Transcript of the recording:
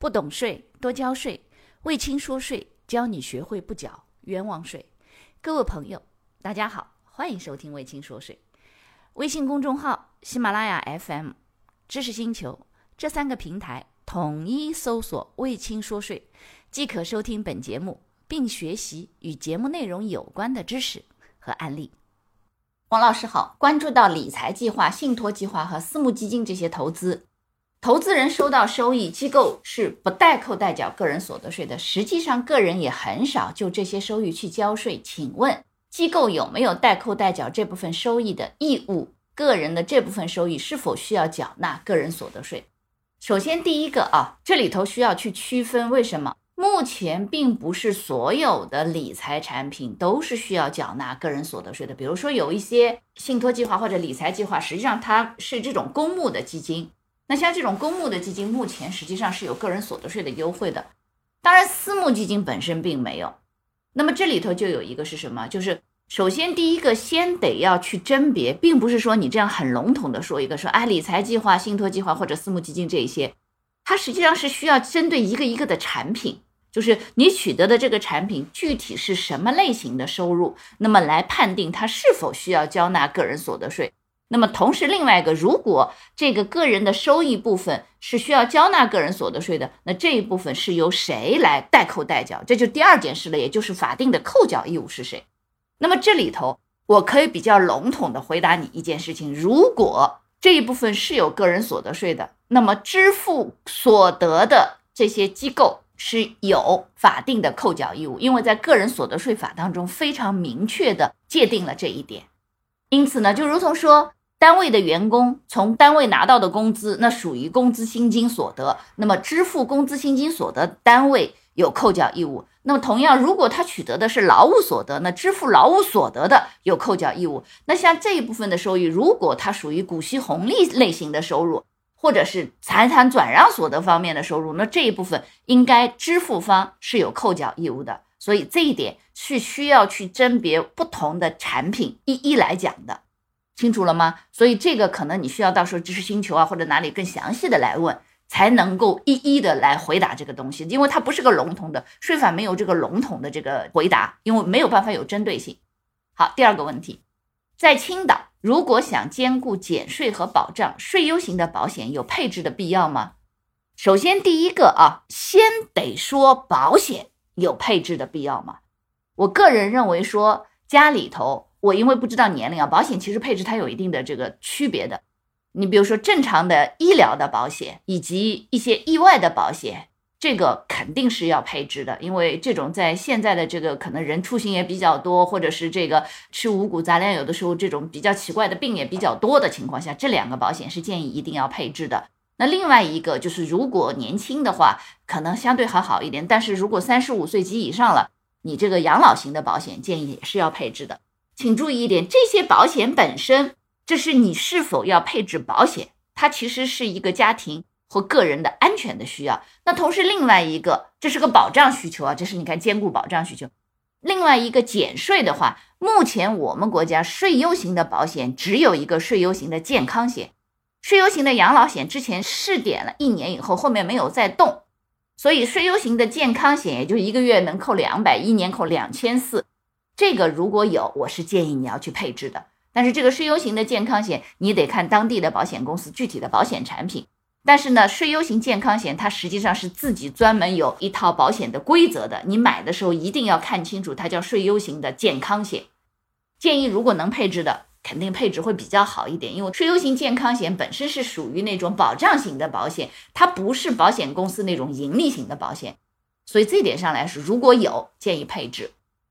不懂税多交税，魏青说税教你学会不缴冤枉税。各位朋友，大家好，欢迎收听魏青说税。微信公众号、喜马拉雅 FM、知识星球这三个平台统一搜索“魏青说税”，即可收听本节目，并学习与节目内容有关的知识和案例。王老师好，关注到理财计划、信托计划和私募基金这些投资，投资人收到收益，机构是不代扣代缴个人所得税的。实际上，个人也很少就这些收益去交税。请问，机构有没有代扣代缴这部分收益的义务？个人的这部分收益是否需要缴纳个人所得税？首先，第一个啊，这里头需要去区分，为什么？目前并不是所有的理财产品都是需要缴纳个人所得税的。比如说，有一些信托计划或者理财计划，实际上它是这种公募的基金。那像这种公募的基金，目前实际上是有个人所得税的优惠的。当然，私募基金本身并没有。那么这里头就有一个是什么？就是首先第一个，先得要去甄别，并不是说你这样很笼统的说一个说，哎，理财计划、信托计划或者私募基金这一些，它实际上是需要针对一个一个的产品。就是你取得的这个产品具体是什么类型的收入，那么来判定它是否需要交纳个人所得税。那么同时，另外一个，如果这个个人的收益部分是需要交纳个人所得税的，那这一部分是由谁来代扣代缴？这就第二件事了，也就是法定的扣缴义务是谁？那么这里头，我可以比较笼统的回答你一件事情：如果这一部分是有个人所得税的，那么支付所得的这些机构。是有法定的扣缴义务，因为在个人所得税法当中非常明确的界定了这一点。因此呢，就如同说，单位的员工从单位拿到的工资，那属于工资薪金所得，那么支付工资薪金所得单位有扣缴义务。那么同样，如果他取得的是劳务所得，那支付劳务所得的有扣缴义务。那像这一部分的收益，如果它属于股息红利类型的收入。或者是财产转让所得方面的收入，那这一部分应该支付方是有扣缴义务的，所以这一点是需要去甄别不同的产品一一来讲的，清楚了吗？所以这个可能你需要到时候知识星球啊或者哪里更详细的来问，才能够一一的来回答这个东西，因为它不是个笼统的税法，没有这个笼统的这个回答，因为没有办法有针对性。好，第二个问题，在青岛。如果想兼顾减税和保障，税优型的保险有配置的必要吗？首先，第一个啊，先得说保险有配置的必要吗？我个人认为说，家里头我因为不知道年龄啊，保险其实配置它有一定的这个区别的。你比如说正常的医疗的保险，以及一些意外的保险。这个肯定是要配置的，因为这种在现在的这个可能人出行也比较多，或者是这个吃五谷杂粮，有的时候这种比较奇怪的病也比较多的情况下，这两个保险是建议一定要配置的。那另外一个就是，如果年轻的话，可能相对还好一点，但是如果三十五岁及以上了，你这个养老型的保险建议也是要配置的。请注意一点，这些保险本身，这是你是否要配置保险，它其实是一个家庭。或个人的安全的需要，那同时另外一个，这是个保障需求啊，这是你看兼顾保障需求。另外一个减税的话，目前我们国家税优型的保险只有一个税优型的健康险，税优型的养老险之前试点了一年以后，后面没有再动，所以税优型的健康险也就一个月能扣两百，一年扣两千四。这个如果有，我是建议你要去配置的。但是这个税优型的健康险，你得看当地的保险公司具体的保险产品。但是呢，税优型健康险它实际上是自己专门有一套保险的规则的，你买的时候一定要看清楚，它叫税优型的健康险。建议如果能配置的，肯定配置会比较好一点，因为税优型健康险本身是属于那种保障型的保险，它不是保险公司那种盈利型的保险，所以这点上来说，如果有建议配置。